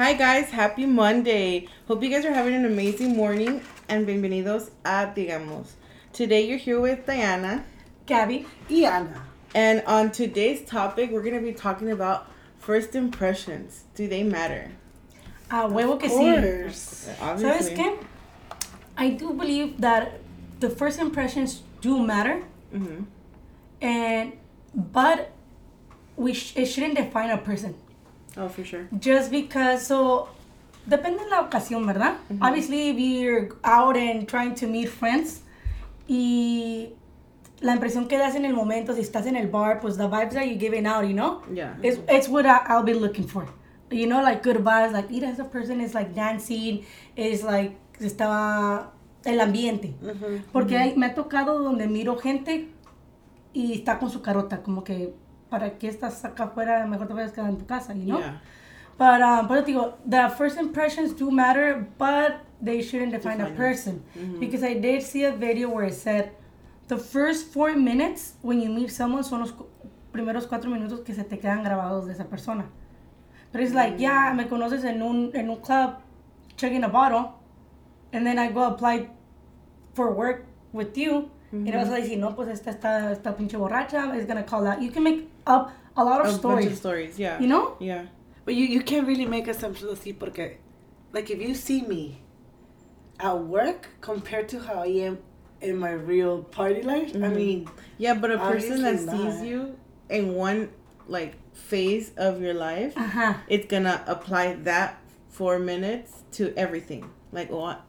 Hi guys, happy Monday. Hope you guys are having an amazing morning and bienvenidos a Digamos. Today you're here with Diana. Gabby. Y Ana. And on today's topic, we're going to be talking about first impressions. Do they matter? A huevo que sí. ¿Sabes qué? I do believe that the first impressions do matter, Mm-hmm. and but we sh- it shouldn't define a person Oh, for sure. just because. So depende de la ocasión, ¿verdad? Obviously, if you're out and trying to meet friends y la impresión que das en el momento, si estás en el bar, pues the vibes that you're giving out, you know? Yeah. It's, it's what I, I'll be looking for. You know, like good vibes, like mira, esa person is like dancing, is like, estaba el ambiente. Porque me ha tocado donde miro gente y está con su carota, como que, ¿para qué estás acá afuera? Mejor te a quedar en tu casa, you know? Yeah. But, um, pero digo, the first impressions do matter, but they shouldn't define, a Define person. Because I did see a video where it said, the first four minutes when you meet someone son los primeros cuatro minutos que se te quedan grabados de esa persona. But it's like, yeah, me conoces en un, en un club, checking a bottle, and then I go apply for work with you, y le vas a decir, no, pues esta está, esta pinche borracha, is gonna call out. You can make up a lot of A stories, bunch of stories, yeah. you know? Yeah. But you, you can't really make assumptions así porque, like, if you see me at work compared to how I am in my real party life, I Mhm. mean, Yeah, but a person that Obviously sees you in one like phase of your life, Ajá. it's gonna apply that four minutes to everything. Like, what?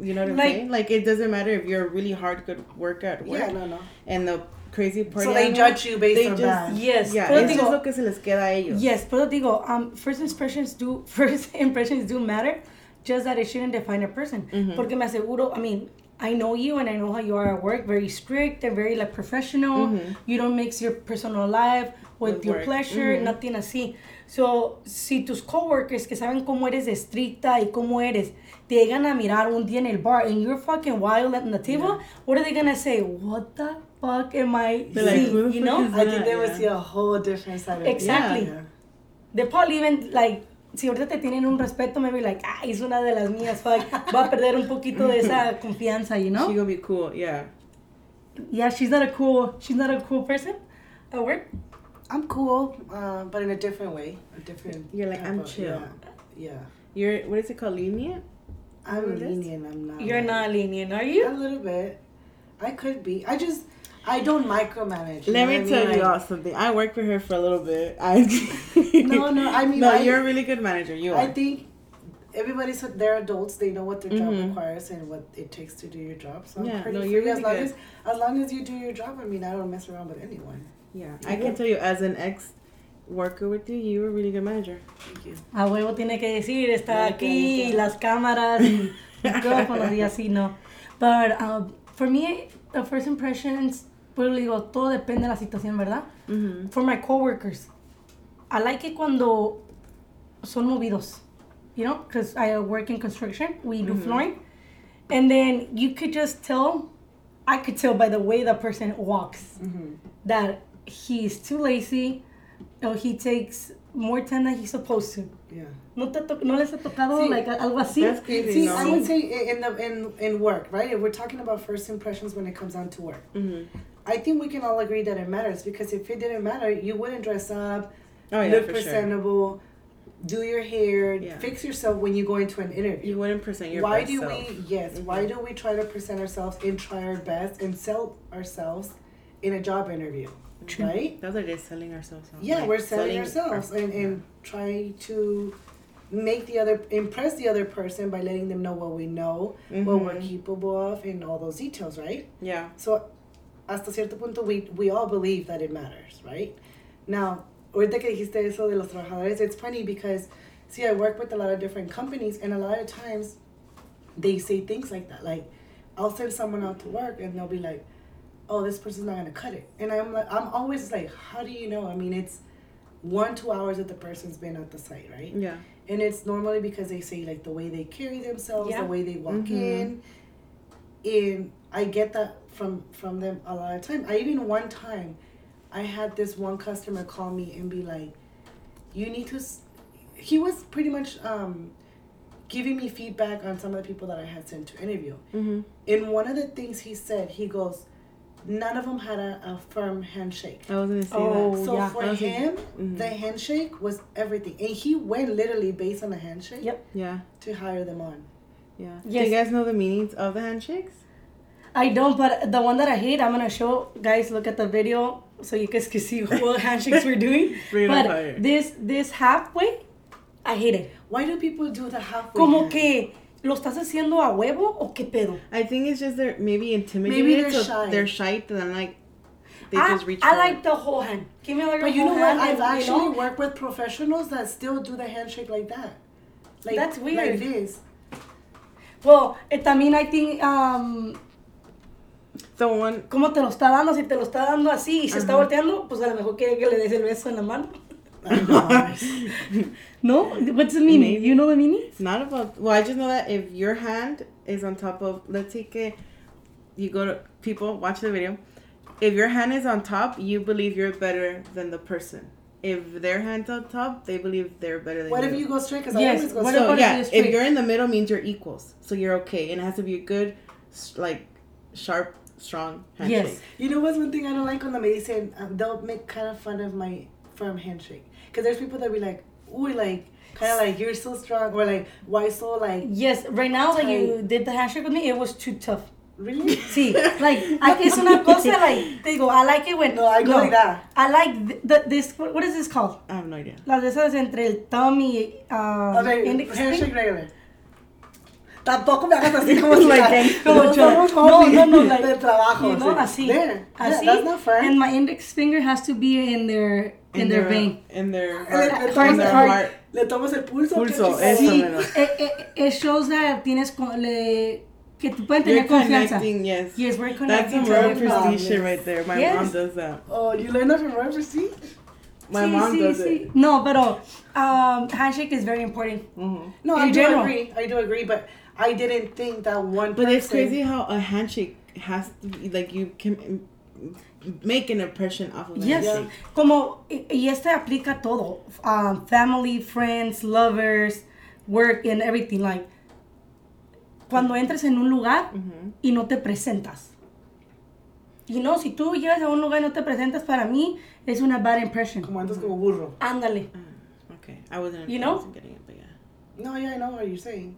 You know what I'm Like- saying? Like, it doesn't matter if you're a really hard good worker at work yeah, no, no. and the crazy party. So they animal, judge you based they on just- that. Yes. Yeah, pero it's digo, just lo que se les queda a ellos. yes, pero digo, um, first impressions do first impressions do matter, just that it shouldn't define a person. Mm-hmm. Porque me aseguro, I mean, I know you and I know how you are at work, very strict and very like professional. You don't mix your personal life with, With your work. pleasure, nothing así. So, si tus coworkers que saben cómo eres estricta y cómo eres, te llegan a mirar un día en el bar and you're fucking wild at the table, what are they gonna say? What the fuck am I They're like, seeing? "Who the you know? I think they Yeah, would yeah. see a whole different side of. Exactly. Yeah. They probably even like si ahorita te tienen un respeto, maybe like, ah, es una de las mías, fuck, va a perder un poquito de esa confianza, you She know? gonna be cool, yeah. Yeah, she's not a cool, she's not a cool person at work. I'm cool, uh, but in a different way. A different. You're like, I'm of- chill. Yeah. yeah. You're what is it called, lenient? I'm What it is? lenient. I'm not. You're like- not lenient, are you? A little bit. I could be. I just. I don't micromanage. Let me what I tell mean? you all something. I worked for her for a little bit. I No, no, I mean, no, I- you're a really good manager. You are. I think everybody's they're adults. They know what their job Mhm. requires and what it takes to do your job. So I'm Yeah, pretty no, free you're as really long good. as as long as you do your job. I mean, I don't mess around with anyone. Yeah, I can tell you as an ex worker with you, you were a really good manager. Thank you. A huevo tiene que decir, está aquí, ok. las cámaras y micrófonos y así, no. But um, for me, the first impressions, pues digo, todo depende de la situación, ¿verdad? Mm-hmm. for my coworkers. I like it cuando son movidos, you know, because I work in construction. We do flooring, and then you could just tell. I could tell by the way the person walks that he's too lazy, or he takes more time than he's supposed to. Yeah. ¿No, te to- no les ha tocado Sí. like algo así? That's crazy. See, no. I would say i- in the in in work, right? If we're talking about first impressions when it comes down to work, Mm-hmm. I think we can all agree that it matters because if it didn't matter, you wouldn't dress up, Oh yeah, look for sure. presentable, do your hair, Yeah. fix yourself when you go into an interview. You wouldn't present your why best do self. we yes why Mhm. do we try to present ourselves and try our best and sell ourselves in a job interview right? That's like just selling ourselves. yeah Like, we're selling, ourselves our- and, and try to make the other impress the other person by letting them know what we know what we're Mhm. capable of and all those details right? Yeah. so hasta cierto punto we, we all believe that it matters right? Now ahorita que dijiste eso de los trabajadores it's funny because see I work with a lot of different companies and a lot of times they say things like that. Like I'll send someone out to work and they'll be like oh this person's not gonna cut it and I'm like I'm always like how do you know I mean it's one two hours that the person's been at the site right Yeah. and it's normally because they say like the way they carry themselves, Yeah. the way they walk Mhm. in. And I get that from from them a lot of time. I even one time, I had this one customer call me and be like, "You need to." s- he was pretty much um, giving me feedback on some of the people that I had sent to interview. Mm-hmm. In one of the things he said, he goes, none of them had a, a firm handshake. I was gonna say Oh, that. So yeah. for I was like- him, Mhm. the handshake was everything, and he went literally based on the handshake Yep. Yeah, to hire them on. yeah. Yes. Do you guys know the meanings of the handshakes? I don't, but the one that I hate, I'm gonna show guys. Look at the video so you guys can see what handshakes we're doing. Bring but apart. this this halfway, I hate it. Why do people do the halfway? Como hand? que lo estás haciendo a huevo o qué pedo. I think it's just they're maybe intimidated. Maybe they're so shy. They're shy, and then like they I, just reach. I forward. like the whole hand. Give me like But you know what? I've actually you know, worked with professionals that still do the handshake like that. Like, That's weird. Like this. well, eh, también I think um, the one. cómo te lo está dando, si te lo está dando así y se está volteando, pues a lo mejor quiere que le des el beso en la mano. I know. No? What's the meaning? Maybe. You know the meaning? It's not about. Well, I just know that if your hand is on top of, let's take it, you go to people watch the video. If your hand is on top, you believe you're better than the person. If their hand's on top, they believe they're better than what you. if you go straight? Because Yes, I always go what straight. So about if yeah, you're if you're in the middle, means you're equals. So you're okay, and it has to be a good, like, sharp, strong handshake. Yes. You know what's one thing I don't like on the medicine? Um, they'll make kind of fun of my firm handshake. Because there's people that be like, ooh, like, kind of like, you're so strong. Or like, why so, like, Yes, right now that you did the handshake with me, it was too tough. really? Sí, like, I, es una cosa, like, te digo, I like it when... No, I go like that. I like th- the, this, what, what is this called? I have no idea. Las de esas entre el thumb y uh, Okay, index handshake regular. Tampoco me hagas así como Like that. como No, no, no, no, like, de trabajo. You know, sí. así. There. Yeah, Así. that's not fair. And my index finger has to be in their, in, their, vein. In their Le- heart. le in their el- heart. Le tomas el pulso. Pulso, ¿qué eso. Sí, menos. it, it, it shows that tienes con, le, que tú pueden You're tener confianza. yes. Yes, we're That's connecting. some to real everybody. prestige shit right there. My Yes. mom does that. Oh, you learned that from Robert, see? My Sí, mom sí, does sí. it. No, pero um, handshake is very important. hmm No, In I do agree. I do agree, but I didn't think that one But it's crazy how a handshake has to be like you can mm, make an impression off of Yes. handshake. Como, y, y este aplica todo. Um, family, friends, lovers, work and everything. Like, cuando entres en un lugar Mhm. y no te presentas. Y no, si tú llegas a un lugar y no te presentas, para mí es una bad impression. Como andas como burro. Ándale. Ah, Okay, I wasn't. You I know? wasn't getting it, but yeah. No, yeah, I know what you're saying.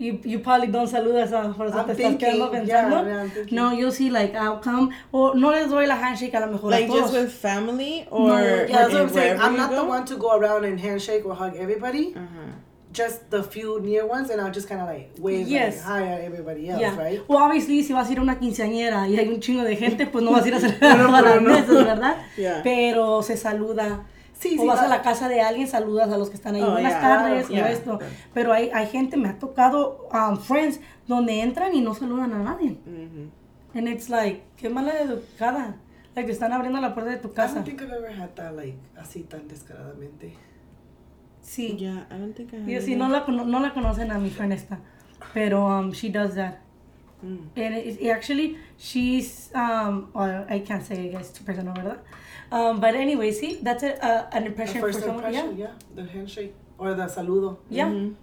You, you probably don't saludas a eso I'm te estás quedando pensando. yeah, no, yo sí, like, I'll come. O no les doy la handshake a lo mejor Like a todos. just with family or No, Yeah, that's what I'm in saying. I'm you not the go? one to go around and handshake or hug everybody. Uh-huh. Just the few near ones, and I'll just kind of like wave Yes. like, hi at everybody else, Yeah. right? Well, obviously, si vas a ir a una quinceañera y hay un chingo de gente, pues no vas a ir a saludar a las mesas, ¿verdad? Yeah. Pero se saluda. Sí, o sí, vas a but- la casa de alguien, saludas a los que están ahí. Oh, Buenas yeah. tardes, Yeah. o esto. Pero hay, hay gente, me ha tocado um, friends, donde entran y no saludan a nadie. Mhm. And it's like, qué mala educada. Like, te están abriendo la puerta de tu I casa. don't think I've ever had that like así tan descaradamente. Sí. Yeah, I don't think I. Yo sí, no la, cono- no la conocen a mi friend esta. Pero um, she does that. Mm. And it, it actually, she's, um, or I can't say, I guess, too personal, ¿verdad? Um, but anyway, see, that's a, uh, an impression for first someone. impression, Yeah. yeah. the handshake or the saludo. Yeah. Mhm.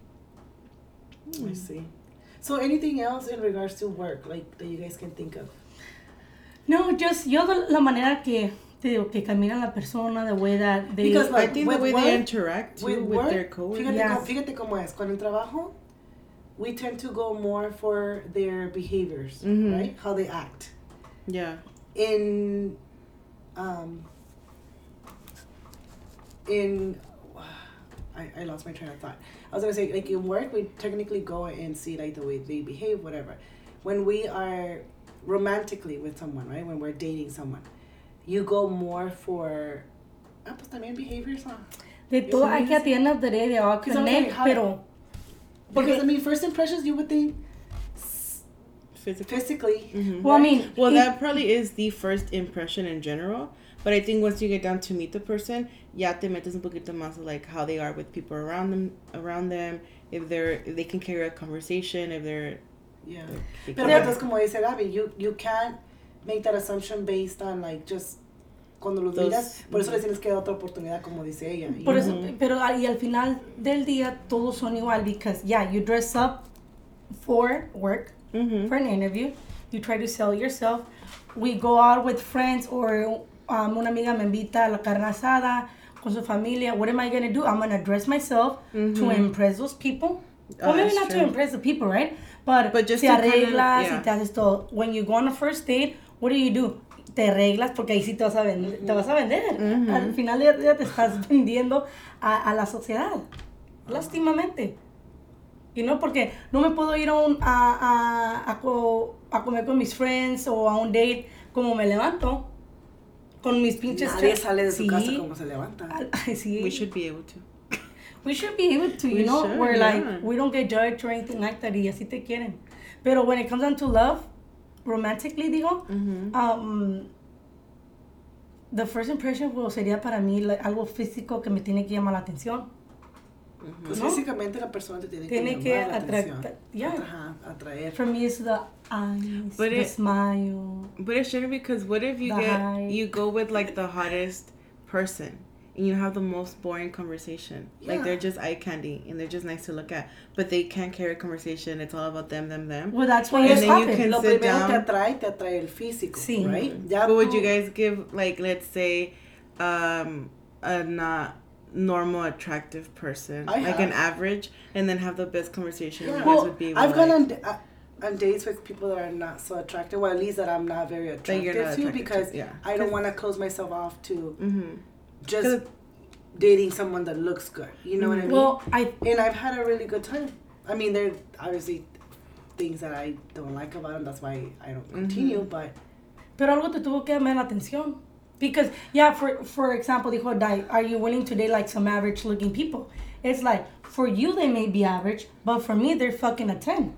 I see. So anything else in regards to work, like that you guys can think of? No, just yo de la manera que te digo que camina la persona, the way that they. Because, I think the way work- they interact too with with, work, their coworkers. Fíjate, Yes. cómo, fíjate cómo es. Con el trabajo, we tend to go more for their behaviors, Mhm. right? How they act. Yeah. In, um, in, I, I lost my train of thought. I was gonna say, like in work, we technically go and see like the way they behave, whatever. When we are romantically with someone, right? When we're dating someone, you go more for, ah, pues también behaviors, huh? de todo, hay que at the end of the day, they all 'Cause I'm connect, like, how- pero. Because I mean, first impressions, you would think Physically. physically. Mhm. Well, I mean, Well, that probably is the first impression in general. But I think once you get down to meet the person, ya te metes un poquito más like how they are with people around them, around them. If they're, if they can carry a conversation, if they're. Yeah. they Pero entonces, como dice Gaby, you you can't make that assumption based on like just cuando los Those- miras, por eso les tienes que dar otra oportunidad, como dice ella. you Por know? eso, pero al- y al final del día todos son igual because yeah, you dress up for work, Mhm. for an interview, you try to sell yourself. We go out with friends or um, una amiga me invita a la carne asada con su familia. What am I gonna do? I'm gonna dress myself to impress those people. Oh, Well, maybe not to true. impress the people, right? But, But just te to kinda- arreglas yeah. y te haces todo. When you go on a first date, what do you do? Te arreglas porque ahí sí te vas a vender. Te vas a vender. Al final del día te estás vendiendo a, a la sociedad. Lástimamente. Y no porque no me puedo ir a, un, a, a, a, co- a comer con mis friends o a un date como me levanto. Con mis pinches... Nadie tra- sale de su Sí. casa como se levanta. Sí. We should be able to. We should be able to, you We know, should, where yeah. like we don't get judged or anything like that y así te quieren. Pero when it comes down to love, romantically digo, Mhm. um, the first impression well, sería para mí like, algo físico que me tiene que llamar la atención. Pues ¿no? físicamente la persona te tiene, Tiene que, que llamar la atract- atención. yeah. Ajá, atraer. For me, it's the eyes, But the it- smile. But it shouldn't because what if you get hype. you go with like the hottest person and you have the most boring conversation. Like they're just eye candy and they're just nice to look at, but they can't carry a conversation. It's all about them, them, them. Well, that's why And it's then you happen. can- Lo sit primero te down. atrae, te atrae el físico, Sí. right? Ya But would you guys give like let's say um a not normal attractive person, I like an average, and then have the best conversation? Yeah. Well, would be I've gone like- on, uh, on dates with people that are not so attractive, well, at least that I'm not very That attractive not to, attracted to, because yeah. I don't want to close myself off to Mhm. Just 'Cause- dating someone that looks good. You know what I mm. mean? Well, I and I've had a really good time. I mean, there are obviously things that I don't like about them. That's why I don't continue. Mm-hmm. But Pero algo te tuvo que llamar la atención. Because, yeah, for, for example, dijo, Dai, are you willing to date like some average looking people? It's like, for you they may be average, but for me they're fucking a 10.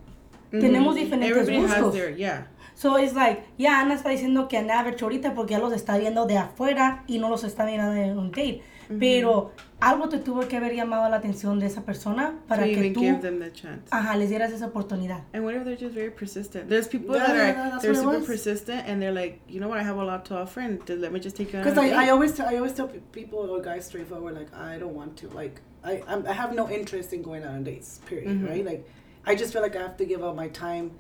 Mm-hmm. Tenemos diferentes Everybody has their yeah. So it's like, yeah, Ana está diciendo que an average ahorita porque ya los está viendo de afuera y no los está viendo en un date. Pero algo te tuvo que haber llamado la atención de esa persona para to que tú, give them the chance. ajá, les dieras esa oportunidad. And what if they're just very persistent? There's people Yeah, that are yeah, they're super persistent and they're like, you know what, I have a lot to offer, and let me just take you on. because a I, date." I always tell, I always tell pe- people or guys straightforward like I don't want to like I I'm, I have no interest in going out on dates. Period. Mhm. Right? Like I just feel like I have to give up my time.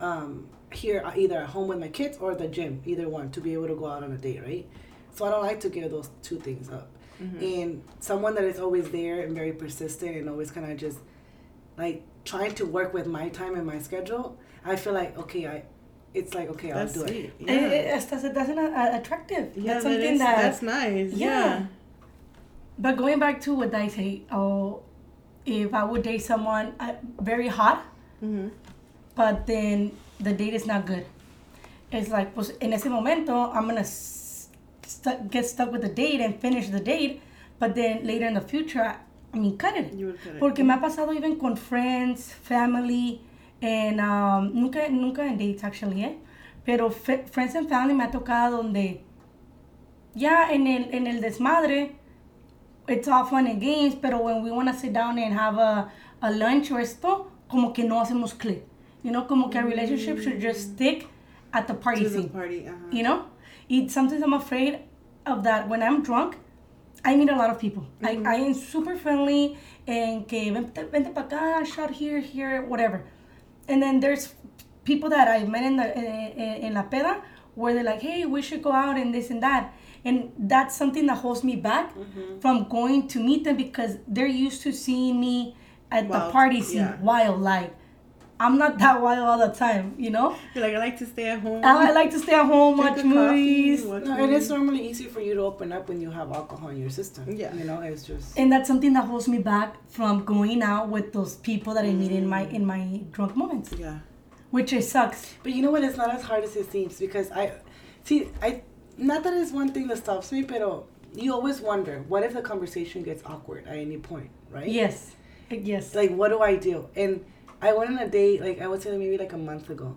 Um, here uh, either at home with my kids or at the gym, either one, to be able to go out on a date, right? So I don't like to give those two things up. And someone that is always there and very persistent and always kind of just like trying to work with my time and my schedule, I feel like okay, I, it's like okay, that's I'll do sweet. it. Yeah. Eh, eh, hasta se te hacen a- attractive. yeah, that's something is- that that's nice. Yeah. Yeah. But going back to what I say, oh, if I would date someone uh, very hot, Mm-hmm. but then the date is not good, it's like, pues, en ese momento, I'm gonna s- stu- get stuck with the date and finish the date, but then later in the future, I mean, cut it. You cut it. Porque me ha pasado even con friends, family, and um, nunca, nunca en dates actually, eh? Pero fe- friends and family me ha tocado donde ya en el, en el desmadre, it's all fun and games, pero when we want to sit down and have a, a lunch or esto, como que no hacemos click. You know, como que a relationship should mm. just stick at the party to the scene. party. Uh-huh. You know? It, sometimes I'm afraid of that. When I'm drunk, I meet a lot of people. I, mm-hmm. I am super friendly and que vente, vente pa acá, shot here, here, whatever. And then there's people that I met in, the, eh, eh, in, in La Peda where they're like, hey, we should go out and this and that. And that's something that holds me back mm-hmm. from going to meet them because they're used to seeing me at the party scene, yeah. wild. Like, I'm not that wild all the time, you know? You're like I like to stay at home. I I like to stay at home, watch a coffee, movies. watch No, it movies. is normally easy for you to open up when you have alcohol in your system. Yeah. You know, it's just. and that's something that holds me back from going out with those people that I meet in my mm. in my drunk moments, Yeah. which it sucks. But you know what? It's not as hard as it seems because I. See, I. Not that it's one thing that stops me, but you always wonder what if the conversation gets awkward at any point, right? Yes, yes. Like, what do I do? And I went on a date, like, I would say maybe like a month ago.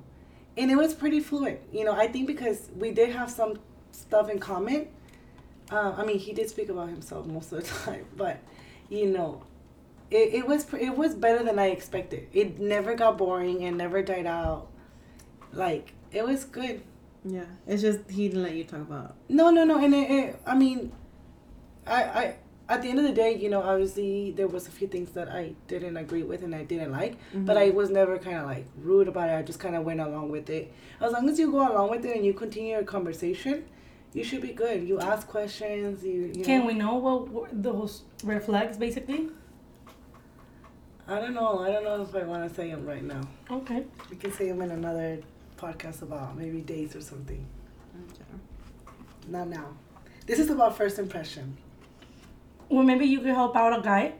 And it was pretty fluent. You know, I think because we did have some stuff in common. Uh, I mean, he did speak about himself most of the time, but, you know, it, it was it was better than I expected. It never got boring and never died out. Like, it was good. Yeah, it's just he didn't let you talk about. No, no, no. And it, it, I mean, I, I, at the end of the day, you know, obviously there was a few things that I didn't agree with and I didn't like, but mm-hmm. I was never kind of like rude about it. I just kind of went along with it. As long as you go along with it and you continue your conversation, you should be good. You ask questions. You, you Can know. we know what those red flags, basically? I don't know. I don't know if I want to say them right now. Okay. We can say them in another podcast about maybe dates or something. Okay. Not now. This is about first impression. Well, maybe you could help out a guy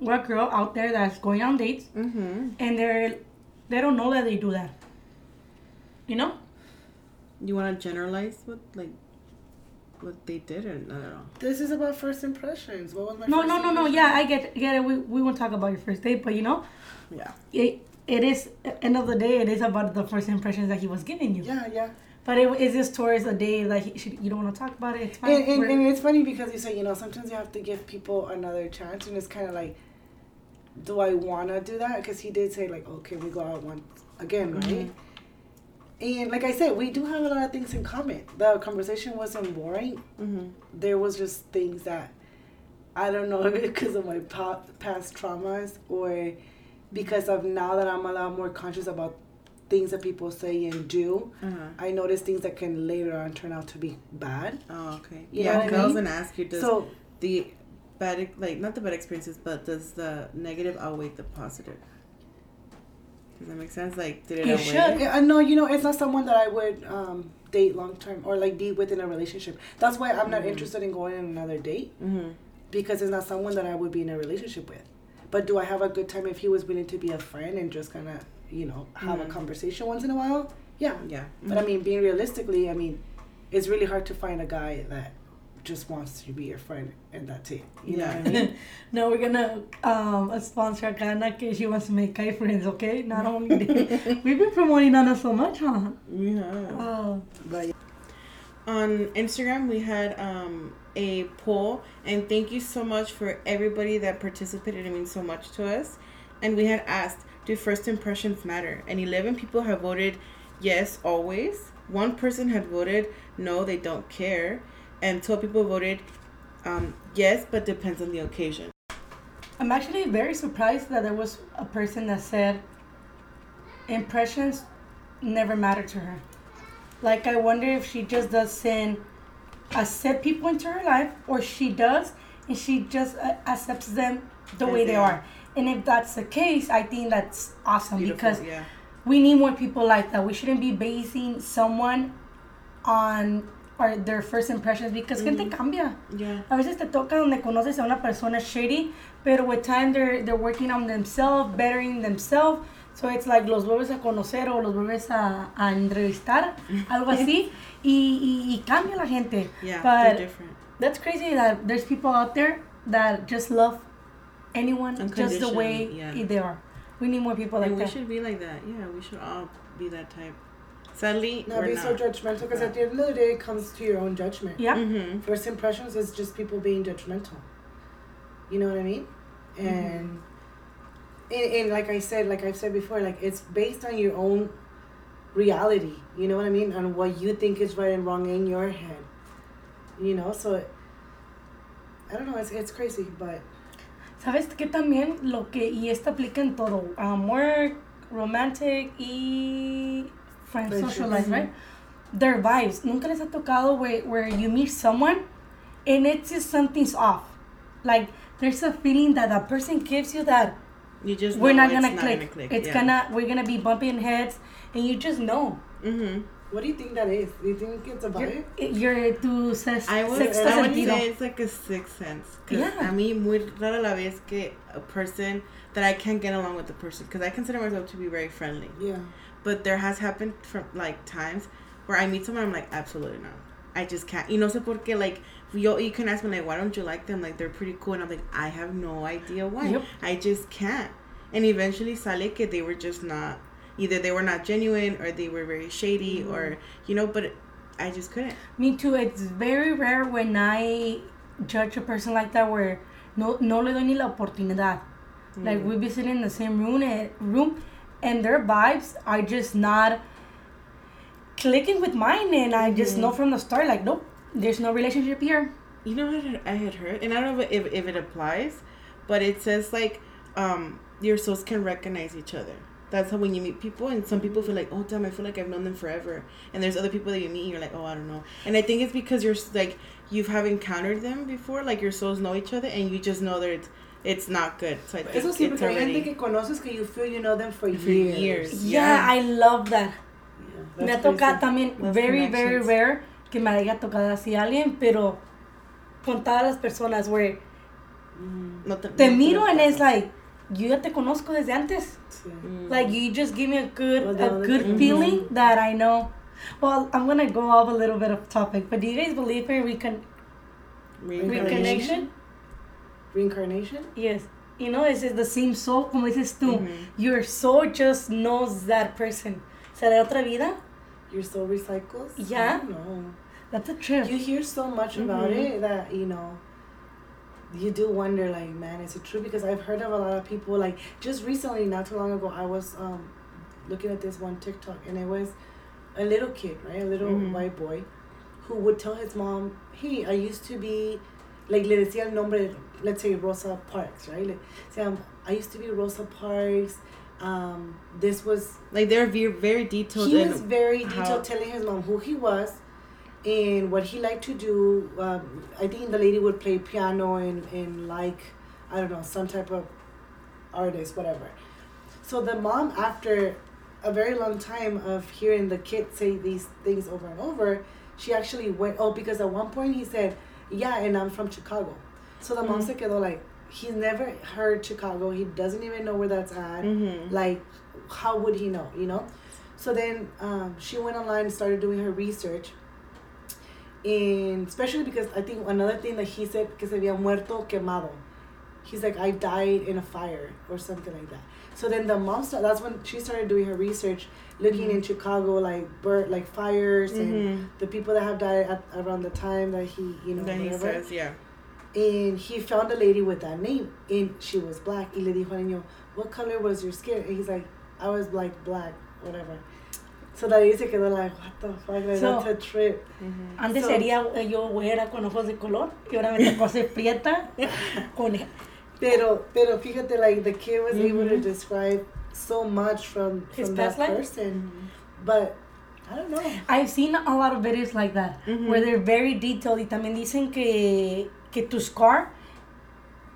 or a girl out there that's going on dates Mm-hmm. and they're they don't know that they do that. You know? You want to generalize what like what they did or not at all? This is about first impressions. What was my No, first no, no, no. impression? Yeah, I get get it. We, we won't talk about your first date, but you know, Yeah. it, it is end of the day. It is about the first impressions that he was giving you. Yeah, yeah. But it is just towards a day that he should, you don't want to talk about it. It's fine. And, and, and it's funny because you say, you know, sometimes you have to give people another chance, and it's kind of like, do I want to do that? Because he did say, like, okay, we go out once again, right? Mhm. And like I said, we do have a lot of things in common. The conversation wasn't boring. Mm-hmm. There was just things that I don't know if it's because of my past traumas or because of now that I'm a lot more conscious about things that people say and do. Uh-huh. I notice things that can later on turn out to be bad. Oh, okay. You yeah, I I was mean? gonna ask you, does so the bad, like not the bad experiences, but does the negative outweigh the positive? Does that make sense? Like, did it outweigh? should. Yeah, I know, you know, it's not someone that I would um, date long term or like be within a relationship. That's why I'm not Mhm. interested in going on another date Mm-hmm. because it's not someone that I would be in a relationship with. But do I have a good time if he was willing to be a friend and just kind of, you know, have Mhm. a conversation once in a while? Yeah. Yeah. But I mean, being realistically, I mean, it's really hard to find a guy that just wants to be your friend and that's it. You know what I mean? no, we're gonna um sponsor Akana because she wants to make guy friends, okay? Not only we've been promoting Anna so much, huh? yeah. Oh, But on Instagram we had um, a poll and thank you so much for everybody that participated it means so much to us and we had asked do first impressions matter and 11 people have voted yes always one person had voted no they don't care and 12 people voted um, yes but depends on the occasion I'm actually very surprised that there was a person that said impressions never matter to her. Like, I wonder if she just doesn't accept people into her life, or she does, and she just uh, accepts them the As way they they are. are. And if that's the case, I think that's awesome Beautiful, because yeah we need more people like that. We shouldn't be basing someone on or their first impressions because gente mm-hmm. cambia. yeah A veces te toca donde conoces a una persona shady, pero with time they're, they're working on themselves, bettering themselves. So it's like los vuelves a conocer o los vuelves a, a entrevistar, algo así, y, y, y cambia la gente. yeah But they're different that's crazy that there's people out there that just love anyone just the way yeah. they are. We need more people like and we that. should be like that yeah we should all be that type sadly Not we're be not so judgmental because at the end of the day, it comes to your own judgment. Yeah. mm-hmm. First impressions is just people being judgmental. You know what I mean? And, and and like I said, like I've said before, like it's based on your own reality. You know what I mean? On what you think is right and wrong in your head. You know, so I don't know. It's it's crazy, but ¿Sabes qué también? Lo que, y esto aplica en todo, um, work, romantic y friends, Friendships. social life, right? Their vibes. Nunca les ha tocado where, where you meet someone and it's just something's off. Like, there's a feeling that that person gives you that you just we're not gonna click. It's yeah. gonna, we're gonna be bumping heads and you just know. mm-hmm. What do you think that is? Do you think it's a vibe? Your, your tu ses, I would, sexto I would sentido. say it's like a sixth sense. Cause Yeah. a mí muy rara la vez que a person that I can't get along with the person because I consider myself to be very friendly. Yeah. But there has happened from like times where I meet someone I'm like absolutely not. I just can't. You know, sé por qué like yo you can ask me like why don't you like them like they're pretty cool and I'm like I have no idea why. Yep. I just can't. And eventually sale que they were just not either they were not genuine or they were very shady or you know but I just couldn't. Me too. It's very rare when I judge a person like that where no, no le doy ni la oportunidad. Like we be sitting in the same room and, room and their vibes are just not clicking with mine, and I just Mm-hmm. know from the start, like, nope, there's no relationship here. You know what I had heard, and I don't know if, if it applies, but it says like um, your souls can recognize each other. That's how when you meet people, and some people feel like, oh damn, I feel like I've known them forever, and there's other people that you meet, and you're like, oh I don't know, and I think it's because you're like you have have encountered them before, like your souls know each other, and you just know that it's it's not good. So I think Eso sí, it's porque hay gente already que conoces que you feel you know them for, for years. years. Yeah, I love that. Yeah, Me ha that's pretty tocado simple. también, Las very, very connections. rare que me haya tocado así alguien, pero con todas las personas, where Mm, No te, te no miro te and it's pasa. like, yo ya te conozco desde antes. sí. Mm. Like you just give me a good Well, a the- good feeling that I know. Well, I'm gonna go off a little bit of topic, but do you guys believe in recon- reconnection? Reincarnation? Yes. You know, it's the same soul, como dices tú. Mhm. Your soul just knows that person. ¿Será otra vida? Your soul recycles? Yeah. I don't. That's a trip. You hear so much about Mhm. it that, you know, you do wonder, like, man, is it true? Because I've heard of a lot of people, like, just recently, not too long ago, I was um, looking at this one TikTok, and it was a little kid, right? A little Mhm. white boy who would tell his mom, hey, I used to be, like, le decía el nombre, let's say Rosa Parks, right? Like, say, um, I used to be Rosa Parks. Um, this was Like they're very, very detailed. he was very detailed telling his mom who he was and what he liked to do um, i think the lady would play piano and, and like i don't know some type of artist whatever. So the mom after a very long time of hearing the kid say these things over and over she actually went oh because at one point he said yeah and i'm from chicago. So the mom Mhm. se quedó like he's never heard chicago. He doesn't even know where that's at. Mhm. like how would he know? You know? So then um, she went online and started doing her research and especially because i think another thing that he said que se había muerto quemado he's like i died in a fire or something like that so then the mom started, that's when she started doing her research looking Mhm. in chicago like bird like fires and Mhm. the people that have died at, around the time that he you know That he whatever says, yeah. and he found a lady with that name and she was black y le dijo al niño what color was your skin and he's like I was like black whatever so ahí se quedó like what the fuck like, So- that's a trip Mhm. Antes So- sería yo güera con ojos de color y ahora me tocó ser prieta con pero pero fíjate like the kid was able to describe so much from His from past that life? person but I don't know I've seen a lot of videos like that where they're very detailed y también dicen que que tu scar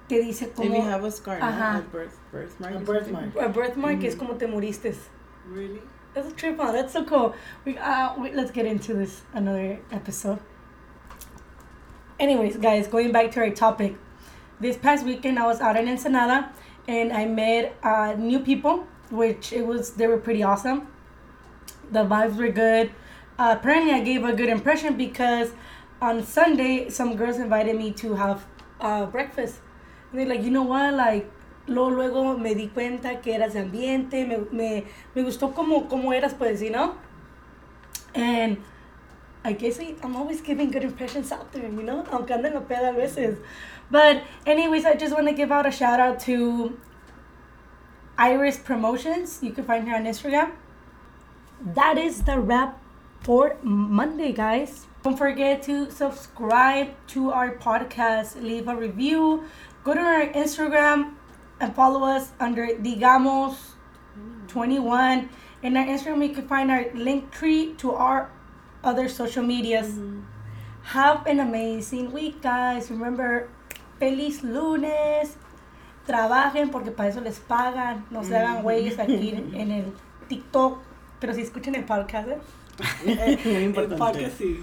te dice If como you have a scar, no? Ajá. a birth, birthmark. A birthmark. a birthmark es como te moriste. really That's a trip. That's so cool. We, uh, we, let's get into this another episode. Anyways, guys, going back to our topic. This past weekend, I was out in Ensenada, and I met uh, new people, which it was they were pretty awesome. The vibes were good. Uh, apparently, I gave a good impression because on Sunday, some girls invited me to have uh, breakfast. And they're like, you know what, like luego, luego me di cuenta que eras de ambiente, me, me, me gustó como, como eras, pues, you know? And I guess I, I'm always giving good impressions out there, you know? Aunque ande en la peda a veces. But, anyways, I just want to give out a shout out to Iris Promotions. You can find her on Instagram. That is the wrap for Monday, guys. Don't forget to subscribe to our podcast, leave a review, go to our Instagram and follow us under Digamos21. In our Instagram, you can find our link tree to our other social medias. Have an amazing week, guys. Remember, feliz lunes. Trabajen porque para eso les pagan. No se hagan güeyes aquí en, el TikTok. Pero si escuchen el podcast, ¿eh? Muy el podcast sí